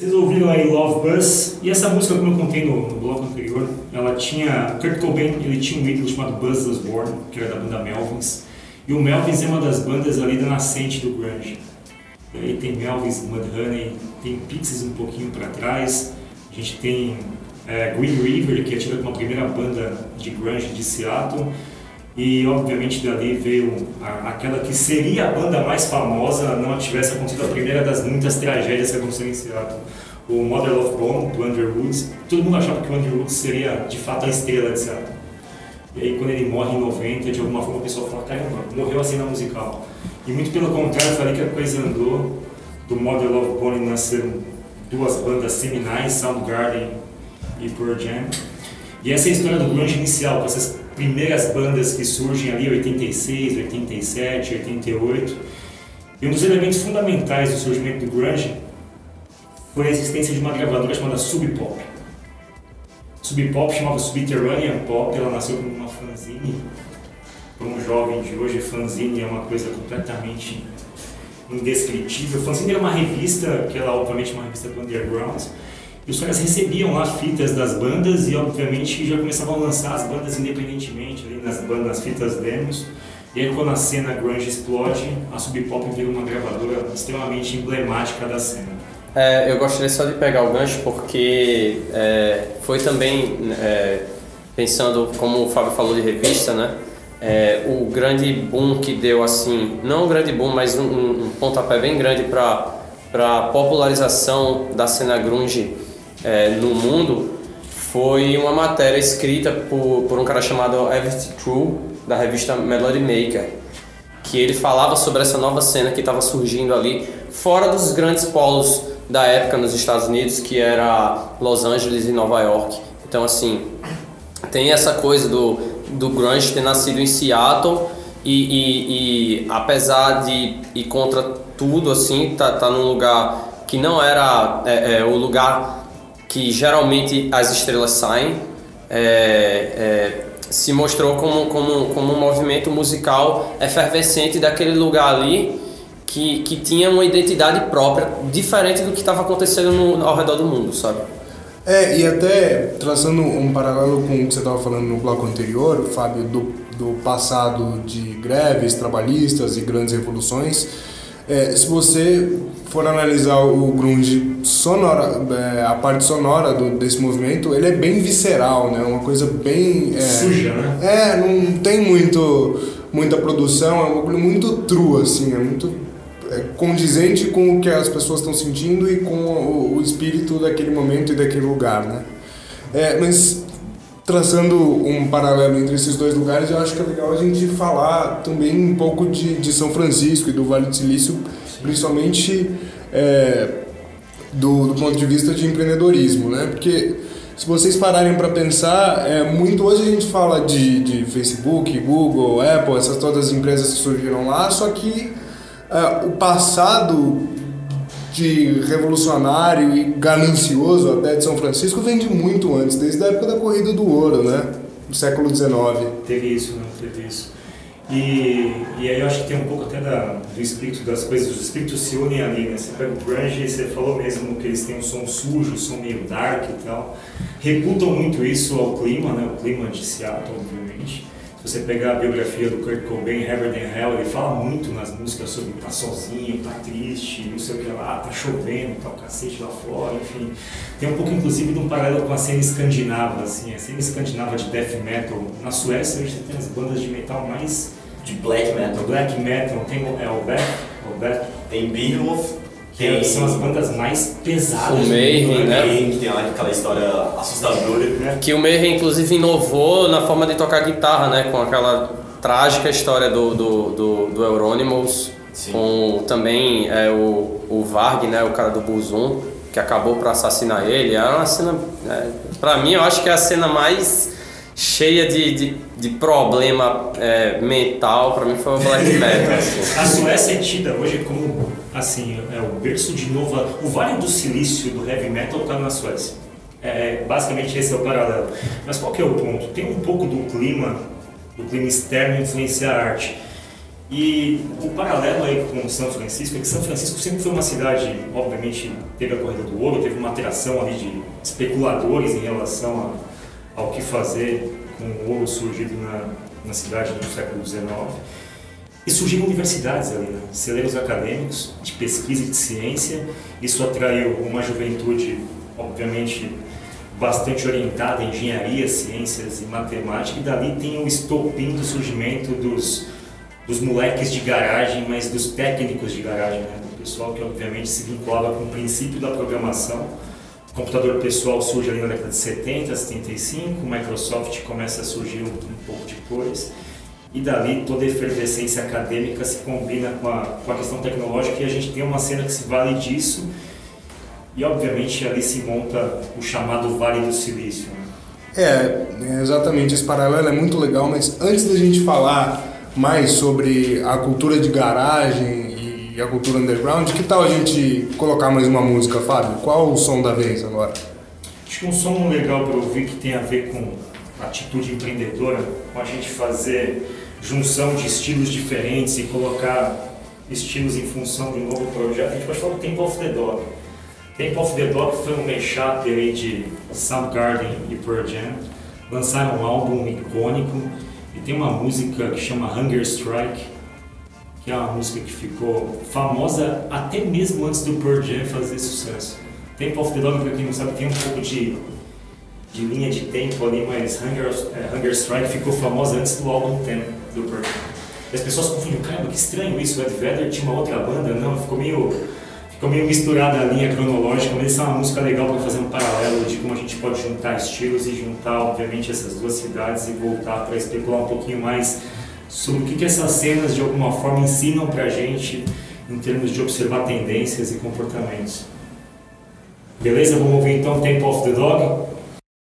Vocês ouviram aí Love Buzz, e essa música, como eu contei no, no bloco anterior, ela tinha. Kurt Cobain ele tinha um ídolo chamado Buzz Osborne, que era da banda Melvins, e o Melvins é uma das bandas ali da nascente do Grunge. Aí tem Melvins, Mudhoney, tem Pixies um pouquinho para trás, a gente tem é, Green River, que é tida como a primeira banda de Grunge de Seattle, e obviamente dali veio a, aquela que seria a banda mais famosa, não tivesse acontecido a primeira das muitas tragédias que aconteceram em Seattle. O Mother Love Bone, do Andrew Woods. Todo mundo achava que o Andrew Woods seria de fato a estrela de Seattle. E aí quando ele morre em 90, de alguma forma o pessoal fala, caramba, morreu assim na musical. E muito pelo contrário, foi ali que a coisa andou. Do Mother Love Bone nasceram duas bandas seminais, Soundgarden e Pearl Jam. E essa é a história do grunge inicial, com essas primeiras bandas que surgem ali, 86, 87, 88. E um dos elementos fundamentais do surgimento do grunge foi a existência de uma gravadora chamada Sub Pop. Sub Pop chamava Subterranean Pop, ela nasceu como uma fanzine. Para um jovem de hoje, fanzine é uma coisa completamente indescritível. Fanzine era uma revista, que era obviamente uma revista do underground, os caras recebiam lá fitas das bandas e obviamente já começavam a lançar as bandas independentemente ali nas bandas, fitas demos. E aí quando a cena grunge explode, a Sub Pop vira uma gravadora extremamente emblemática da cena. É, eu gostaria só de pegar o gancho porque é, foi também é, pensando, como o Fábio falou de revista, né? É, o grande boom que deu assim, não um grande boom, mas um, um pontapé bem grande para para popularização da cena grunge é, no mundo foi uma matéria escrita por, por um cara chamado Everett True, da revista Melody Maker, que ele falava sobre essa nova cena que estava surgindo ali, fora dos grandes polos da época nos Estados Unidos, que era Los Angeles e Nova York. Então, assim, tem essa coisa do, do grunge ter nascido em Seattle e, e, e apesar de ir contra tudo, assim, tá, tá num lugar que não era é, é, o lugar que geralmente as estrelas saem, é, é, se mostrou como, como, como um movimento musical efervescente daquele lugar ali que, que tinha uma identidade própria, diferente do que estava acontecendo no, ao redor do mundo, sabe? É, e até traçando um paralelo com o que você estava falando no bloco anterior, Fábio, do, do passado de greves trabalhistas e grandes revoluções, é, se você for analisar o grunge sonora, é, a parte sonora do, desse movimento, ele é bem visceral, né? Uma coisa bem... É, Suja, né? É, não tem muito, muita produção, é um bagulho muito true, assim, é muito é, condizente com o que as pessoas estão sentindo e com o, o, espírito daquele momento e daquele lugar, né? É, mas traçando um paralelo entre esses dois lugares, eu acho que é legal a gente falar também um pouco de, de São Francisco e do Vale do Silício, principalmente é, do, do, ponto de vista de empreendedorismo, né? Porque se vocês pararem para pensar, é, muito hoje a gente fala de, de Facebook, Google, Apple, essas todas as empresas que surgiram lá, só que é, o passado de revolucionário e ganancioso até de São Francisco vem de muito antes, desde a época da corrida do ouro, né? Do século XIX. Teve isso, né? Teve isso. E, e aí eu acho que tem um pouco até da, do espírito das coisas, os espíritos se unem ali, né? Você pega o grunge você falou mesmo que eles têm um som sujo, um som meio dark e tal. Reputam muito isso ao clima, né? O clima de Seattle, obviamente. Se você pegar a biografia do Kurt Cobain, Heaven and Hell, ele fala muito nas músicas sobre estar tá sozinho, estar tá triste, não sei o que lá, tá chovendo, tá o cacete lá fora, enfim. Tem um pouco, inclusive, de um paralelo com a cena escandinava, assim, a cena escandinava de death metal. Na Suécia, a gente tem as bandas de metal mais... De black metal. Black metal, tem o Beth, o Beth. Tem Beowulf, que são as bandas mais pesadas. O Mayhem, né? que tem aquela história assustadora. Né? Que o Mayhem, inclusive, inovou na forma de tocar guitarra, né? Com aquela trágica história do, do, do, do Euronymous, Sim. com também é, o, o Varg, né? O cara do Buzum, que acabou por assassinar ele. É uma cena... É, pra mim, eu acho que é a cena mais cheia de, de, de problema é, mental, para mim foi o black metal. Assim. A Suécia é tida hoje como assim, é o berço de nova. O Vale do Silício do heavy metal está na Suécia. É, é, basicamente esse é o paralelo. Mas qual que é o ponto? Tem um pouco do clima, do clima externo influenciar a arte. E o paralelo aí com São Francisco é que São Francisco sempre foi uma cidade, obviamente, teve a corrida do ouro, teve uma atração ali de especuladores em relação a, ao que fazer com o ouro surgido na, na cidade no século XIX. E surgiram universidades ali, né? celeiros acadêmicos de pesquisa e de ciência. Isso atraiu uma juventude, obviamente, bastante orientada em engenharia, ciências e matemática. E dali tem o estopim do surgimento dos, dos moleques de garagem, mas dos técnicos de garagem, né? do pessoal que, obviamente, se vinculava com o princípio da programação. O computador pessoal surge ali na década de 70, 75, o Microsoft começa a surgir um pouco depois e dali toda a efervescência acadêmica se combina com a, com a questão tecnológica e a gente tem uma cena que se vale disso e obviamente ali se monta o chamado Vale do Silício. Né? É, é, exatamente, esse paralelo é muito legal, mas antes da gente falar mais sobre a cultura de garagem e a cultura underground, que tal a gente colocar mais uma música, Fábio? Qual o som da vez agora? Acho que um som legal para ouvir que tem a ver com atitude empreendedora, com a gente fazer junção de estilos diferentes e colocar estilos em função de um novo projeto, a gente pode falar do Temple of the Dog. Temple of the Dog foi um mashup aí de Soundgarden e Pearl Jam. Lançaram um álbum icônico e tem uma música que chama Hunger Strike, que é uma música que ficou famosa até mesmo antes do Pearl Jam fazer sucesso. Temple of the Dog, para quem não sabe, tem um pouco de de linha de tempo ali, mas Hunger, é, Hunger Strike ficou famosa antes do álbum Ten do Pearl E as pessoas confundem, caramba, que estranho isso, o Ed Vedder tinha uma outra banda, não, ficou meio, ficou meio misturada a linha cronológica, mas isso é uma música legal para fazer um paralelo de como a gente pode juntar estilos e juntar, obviamente, essas duas cidades e voltar para especular um pouquinho mais sobre o que, que essas cenas de alguma forma ensinam para a gente em termos de observar tendências e comportamentos. Beleza? Vamos ouvir então Temple of the Dog?